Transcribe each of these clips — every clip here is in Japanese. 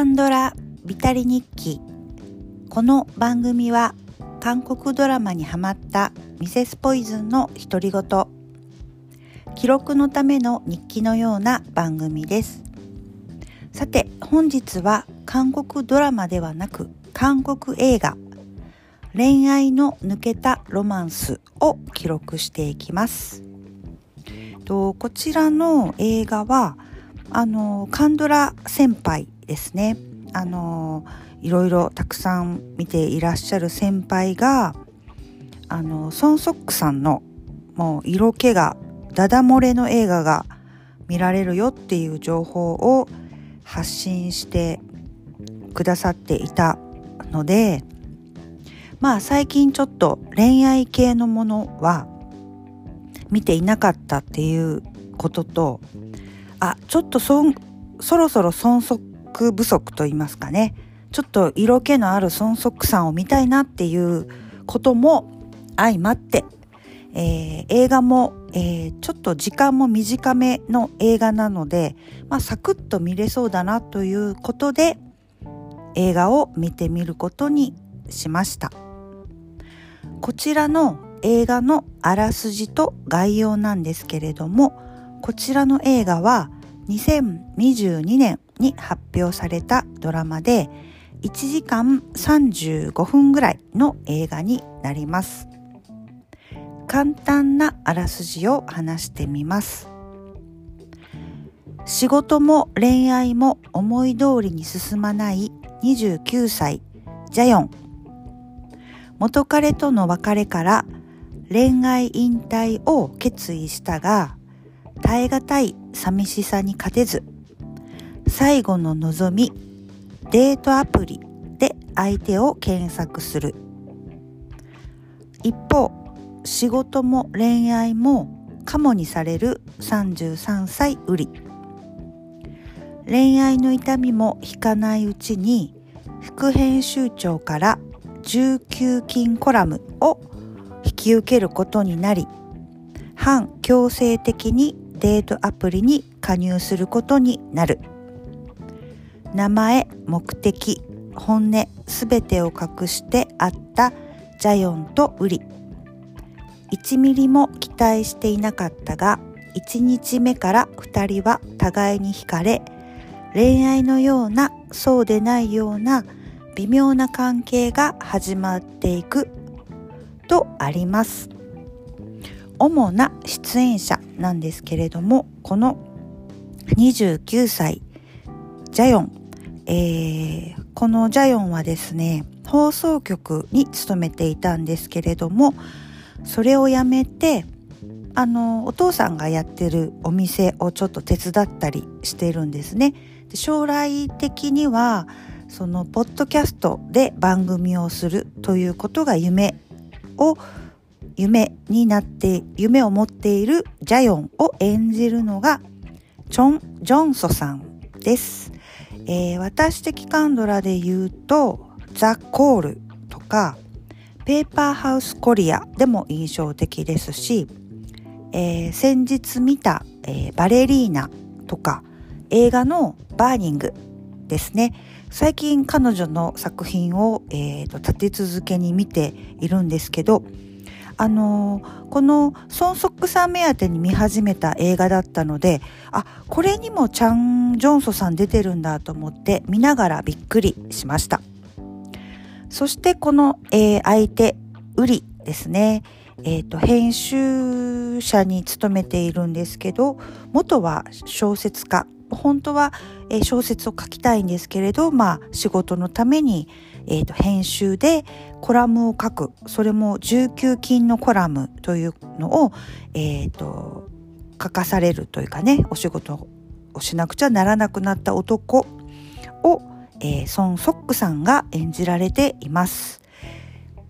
カンドラビタリ日記。この番組は韓国ドラマにハマったミセスポイズンの独り言。記録のための日記のような番組です。さて本日は韓国ドラマではなく韓国映画。恋愛の抜けたロマンスを記録していきます。とこちらの映画はあのカンドラ先輩ですね。あのいろいろたくさん見ていらっしゃる先輩があのソン・ソックさんのもう色気がダダ漏れの映画が見られるよっていう情報を発信してくださっていたのでまあ最近ちょっと恋愛系のものは見ていなかったっていうこととあちょっとそそろそろ孫不足と言いますかね。ちょっと色気のある孫足さんを見たいなっていうことも相まって、えー、映画も、えー、ちょっと時間も短めの映画なので、まあ、サクッと見れそうだなということで映画を見てみることにしました。こちらの映画のあらすじと概要なんですけれどもこちらの映画は2022年に発表されたドラマで1時間35分ぐらいの映画になります。簡単なあらすじを話してみます。仕事も恋愛も思い通りに進まない29歳ジャヨン。元彼との別れから恋愛引退を決意したが耐え難い寂しさに勝てず最後の望みデートアプリで相手を検索する。一方仕事も恋愛もカモにされる33歳売り。恋愛の痛みも引かないうちに副編集長から19金コラムを引き受けることになり反強制的にデートアプリに加入することになる。名前目的本音すべてを隠してあったジャヨンとウリ。1ミリも期待していなかったが1日目から2人は互いに惹かれ恋愛のようなそうでないような微妙な関係が始まっていくとあります。主な出演者なんですけれどもこの29歳ジャヨン、えー、このジャヨンはですね放送局に勤めていたんですけれどもそれを辞めてあのお父さんがやってるお店をちょっと手伝ったりしてるんですね。で将来的にはそのポッドキャストで番組をするということが夢を夢になって夢を持っているジャヨンを演じるのがチョン・ジョンソさんです、えー、私的カンドラで言うとザ・コールとかペーパーハウスコリアでも印象的ですし、えー、先日見た、えー、バレリーナとか映画のバーニングですね。最近彼女の作品を、えーと、立て続けに見ているんですけどあの、このソンソックさん目当てに見始めた映画だったのであこれにもチョン・ジョンソさん出てるんだと思って見ながらびっくりしました。そしてこの、えー、相手ウリですね。えーと編集者に勤めているんですけど元は小説家。本当は、え小説を書きたいんですけれど、まあ、仕事のために、えーと、編集でコラムを書くそれも19金のコラムというのを、えーと、書かされるというかねお仕事をしなくちゃならなくなった男を、えー、ソン・ソックさんが演じられています。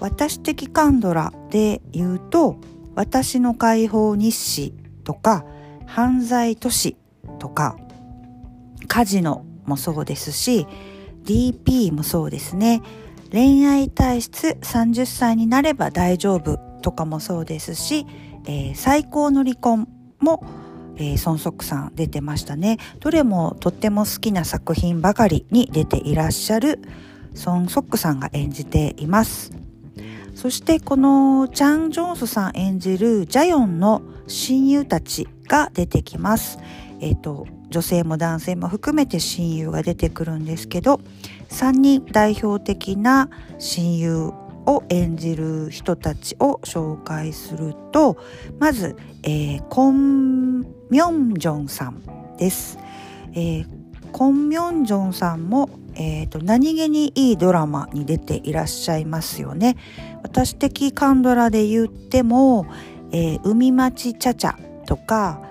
私的カンドラで言うと「私の解放日誌」とか「犯罪都市」とかカジノもそうですし DP もそうですね。恋愛体質30歳になれば大丈夫とかもそうですし、えー、最高の離婚も、えー、ソンソクさん出てましたね。どれもとっても好きな作品ばかりに出ていらっしゃるソン・ソックさんが演じています。そしてこのチャン・ジョンスさん演じるジャヨンの親友たちが出てきます。えっ、ー、と女性も男性も含めて親友が出てくるんですけど3人代表的な親友を演じる人たちを紹介するとまず、えー、コン・ミョンジョンさんです。えー、コン・ミョンジョンさんも、えーと、何気にいいドラマに出ていらっしゃいますよね。私的カンドラで言っても「えー、海町チャチャ」とか「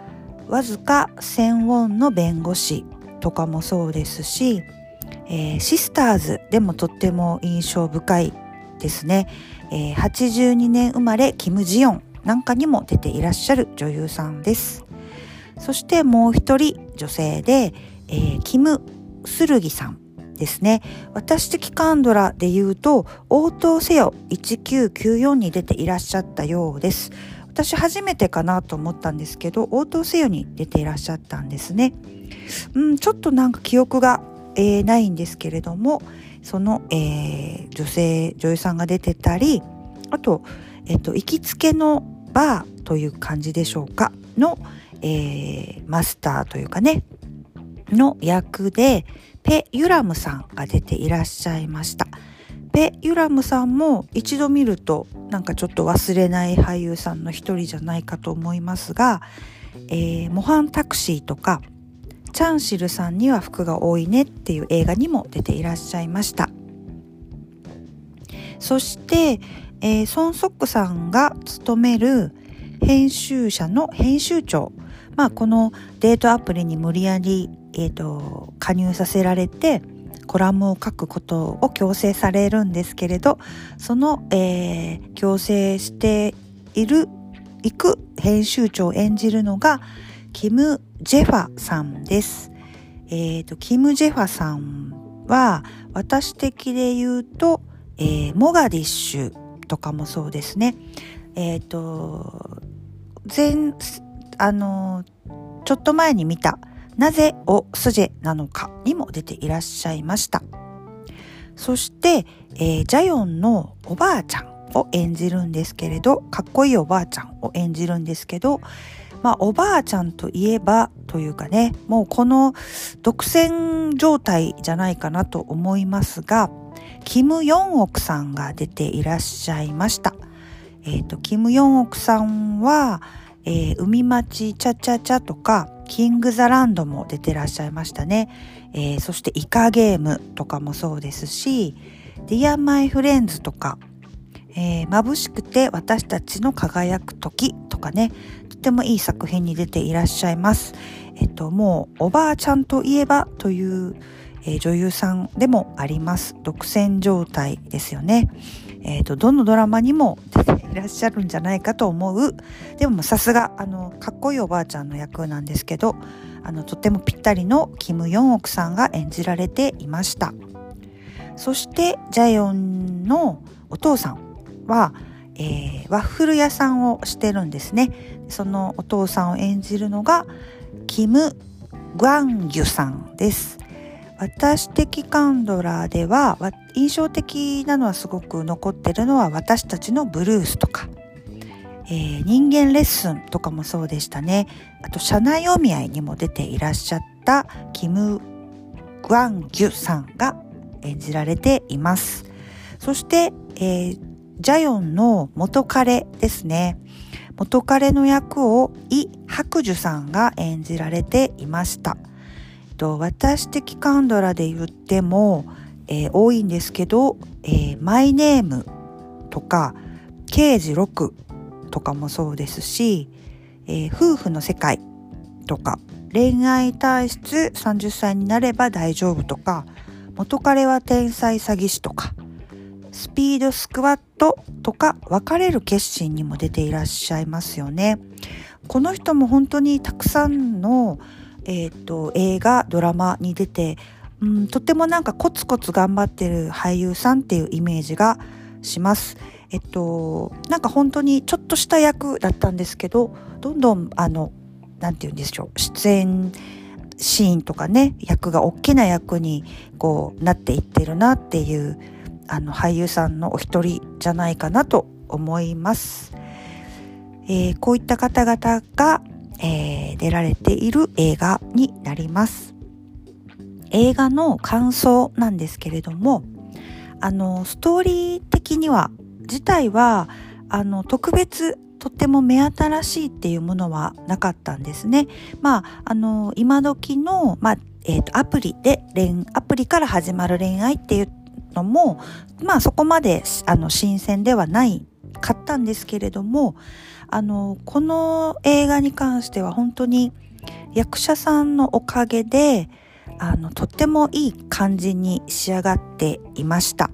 わずか千ウォンの弁護士」とかもそうですし、えー、シスターズでもとっても印象深いですね、えー、82年生まれキム・ジヨンなんかにも出ていらっしゃる女優さんです。そしてもう一人女性で、えー、キム・スルギさんですね。私的カンドラで言うと応答せよ1994に出ていらっしゃったようです。私初めてかなと思ったんですけど応答せよに出ていらっしゃったんですねうんちょっとなんか記憶が、えー、ないんですけれども、その、えー、女性女優さんが出てたりあと、えっと、行きつけのバーという感じでしょうかの、えー、マスターというかねの役でペ・ユラムさんが出ていらっしゃいました。ペ・ユラムさんも一度見るとなんかちょっと忘れない俳優さんの一人じゃないかと思いますが、えー、模範タクシーとかチャンシルさんには服が多いねっていう映画にも出ていらっしゃいました。そして、えー、ソン・ソックさんが務める編集者の編集長。まあこのデートアプリに無理やり、えーと、加入させられてコラムを書くことを強制されるんですけれどその、えー、強制している行く編集長を演じるのがキム・ジェファさんです。えっ、ー、と、キム・ジェファさんは、私的で言うと、えー、モガディッシュとかもそうですね。えっ、ー、と、前、あの、ちょっと前に見た、なぜおスジェなのかにも出ていらっしゃいました。そして、えー、ジャヨンのおばあちゃんを演じるんですけれど、かっこいいおばあちゃんを演じるんですけど、まあ、おばあちゃんといえばというかね、もうこの独占状態じゃないかなと思いますが、キム・ヨンオクさんが出ていらっしゃいました。えっ、ー、と、キム・ヨンオクさんは、えー、海町チャチャチャとか、キング・ザ・ランドも出てらっしゃいましたね。えー、そしてイカゲームとかもそうですし、ディア・マイ・フレンズとか、えー、眩しくて私たちの輝く時とかね、とてもいい作品に出ていらっしゃいます。えっと、もうおばあちゃんといえばという、えー、女優さんでもあります。独占状態ですよね。えっと、どのドラマにも出ていらっしゃるんじゃないかと思う。でもさすが、あの、かっこいいおばあちゃんの役なんですけど、あの、とてもぴったりのキム・ヨンオクさんが演じられていました。そして、ジャヨンのお父さんは、えー、ワッフル屋さんをしてるんですね。そのお父さんを演じるのがキム・グアンギュさんです。私的カンドラーでは印象的なのはすごく残ってるのは私たちのブルースとか、えー、人間レッスンとかもそうでしたね。あと社内お見合いにも出ていらっしゃったキム・グアンギュさんが演じられています。そして、えー、ジャヨンの元彼ですね。元彼の役をイ・ハクジュさんが演じられていました。私的カンドラで言っても、えー、多いんですけど、えー、マイネームとか、刑事6とかもそうですし、えー、夫婦の世界とか、恋愛体質30歳になれば大丈夫とか、元彼は天才詐欺師とか、スピードスクワットとか別れる決心にも出ていらっしゃいますよね。この人も本当にたくさんの、えーと、映画ドラマに出て、うん、とてもなんかコツコツ頑張ってる俳優さんっていうイメージがします。えっと、なんか本当にちょっとした役だったんですけど、どんどんあの何て言うんでしょう出演シーンとかね役が大きな役にこうなっていってるなっていうあの俳優さんのお一人じゃないかなと思います。えー、こういった方々が、えー、出られている映画になります。映画の感想なんですけれども、あの、ストーリー的には、自体は、あの、特別、とっても目新しいっていうものはなかったんですね。まあ、あの、今時の、まあ、えっ、ー、と、アプリで恋、アプリから始まる恋愛っていうのも、まあ、そこまで、あの、新鮮ではないかったんですけれども、あの、この映画に関しては本当に役者さんのおかげで、あの、とってもいい感じに仕上がっていました。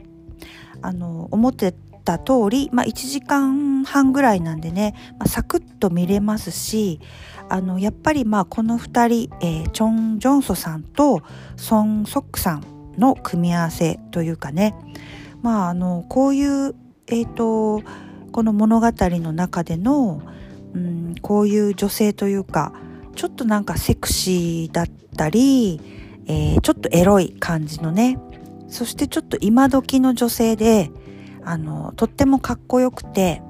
あの、思ってた通り、まあ、1時間半ぐらいなんでね、まあ、サクッと見れますし、あの、やっぱりまあ、この二人、えー、チョン・ジョンソさんとソン・ソックさんの組み合わせというかね、まあ、あの、こういう、えっ、ー、と、この物語の中での、うん、こういう女性というか、ちょっとなんかセクシーだったり、えー、ちょっとエロい感じのねそしてちょっと今時の女性であのとってもかっこよくて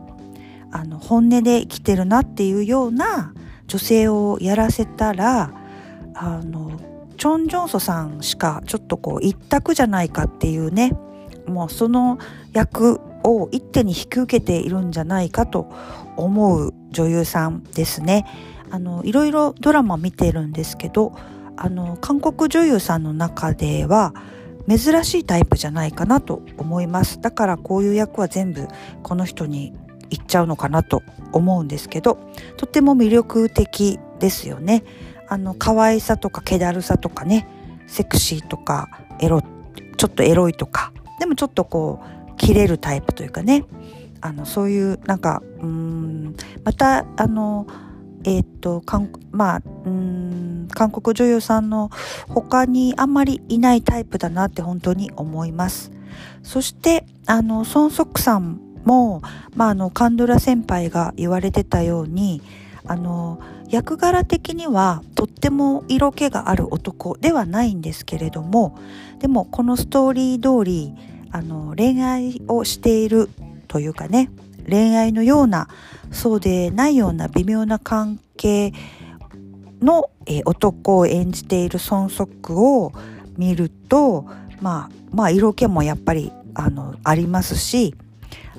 あの本音で生きてるなっていうような女性をやらせたらあのチョン・ジョンソさんしかちょっとこう一択じゃないかっていうねもうその役を一手に引き受けているんじゃないかと思う女優さんですね。あのいろいろドラマ見てるんですけどあの韓国女優さんの中では珍しいタイプじゃないかなと思いますだからこういう役は全部この人にいっちゃうのかなと思うんですけどとっても魅力的ですよねあの可愛さとか気だるさとかねセクシーとかエロちょっとエロいとかでもちょっとこう切れるタイプというかねあのそういうなんかうんまたあのえっ、ー、とまあうん韓国女優さんの他にあんまりいないタイプだなって本当に思います。そしてあのソン・ソクさんも、まあ、あのカンドラ先輩が言われてたようにあの役柄的にはとっても色気がある男ではないんですけれどもでもこのストーリー通りあの恋愛をしているというかね恋愛のようなそうでないような微妙な関係の、えー、男を演じている孫則を見ると、まあ、まあ色気もやっぱりあのありますし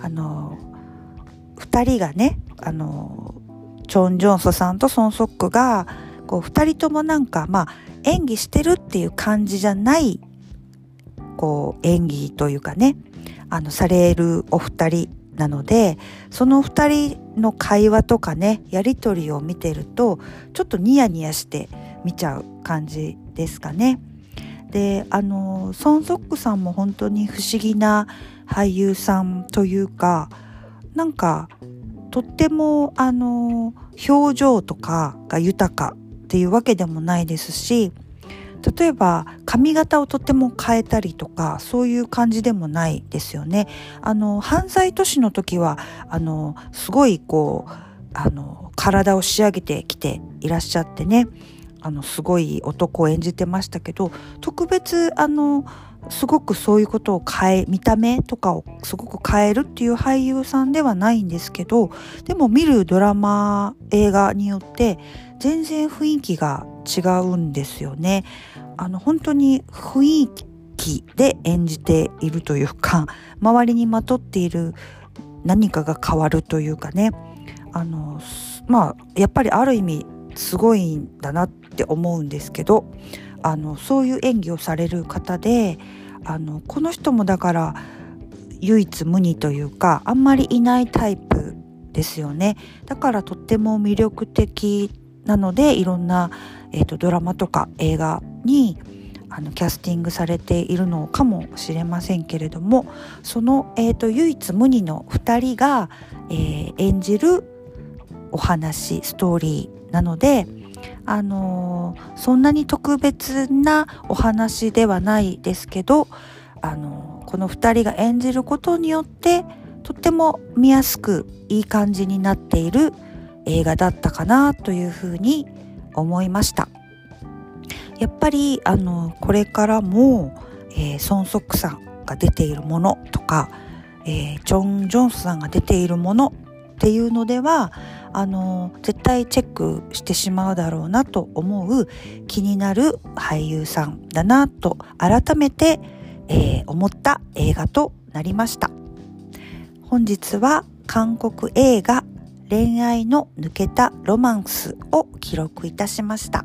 あの2人がねあのチョン・ジョンソさんとソン・ソックがこう2人ともなんかまあ演技してるっていう感じじゃないこう演技というかねあのされるお二人なのでその2人の会話とかねやり取りを見てるとちょっとニヤニヤして見ちゃう感じですかね。であのソン・ソックさんも本当に不思議な俳優さんというかなんかとってもあの表情とかが豊かっていうわけでもないですし例えば髪型をとても変えたりとかそういう感じでもないですよね。あの犯罪都市の時はあのすごいこうあの体を仕上げてきていらっしゃってねあのすごい男を演じてましたけど特別あのすごくそういうことを変え見た目とかをすごく変えるっていう俳優さんではないんですけどでも見るドラマ映画によって全然雰囲気が違うんですよね。あの本当に雰囲気で演じているというか周りにまとっている何かが変わるというかねあのまあやっぱりある意味すごいんだなって思うんですけどあのそういう演技をされる方であのこの人もだから唯一無二というかあんまりいないタイプですよねだからとっても魅力的なのでいろんな、えーと、ドラマとか映画にあのキャスティングされているのかもしれませんけれどもその、えーと、唯一無二の2人が、えー、演じるお話ストーリーなので、あのー、そんなに特別なお話ではないですけど、あのー、この2人が演じることによってとっても見やすくいい感じになっている映画だったかなというふうに思いました。やっぱりあのこれからも、えー、ソン・ソクさんが出ているものとか、えー、ジョン・ジョンスさんが出ているものっていうのではあの絶対チェックしてしまうだろうなと思う気になる俳優さんだなと改めて、えー、思った映画となりました。本日は韓国映画恋愛の抜けたロマンスを記録いたしました。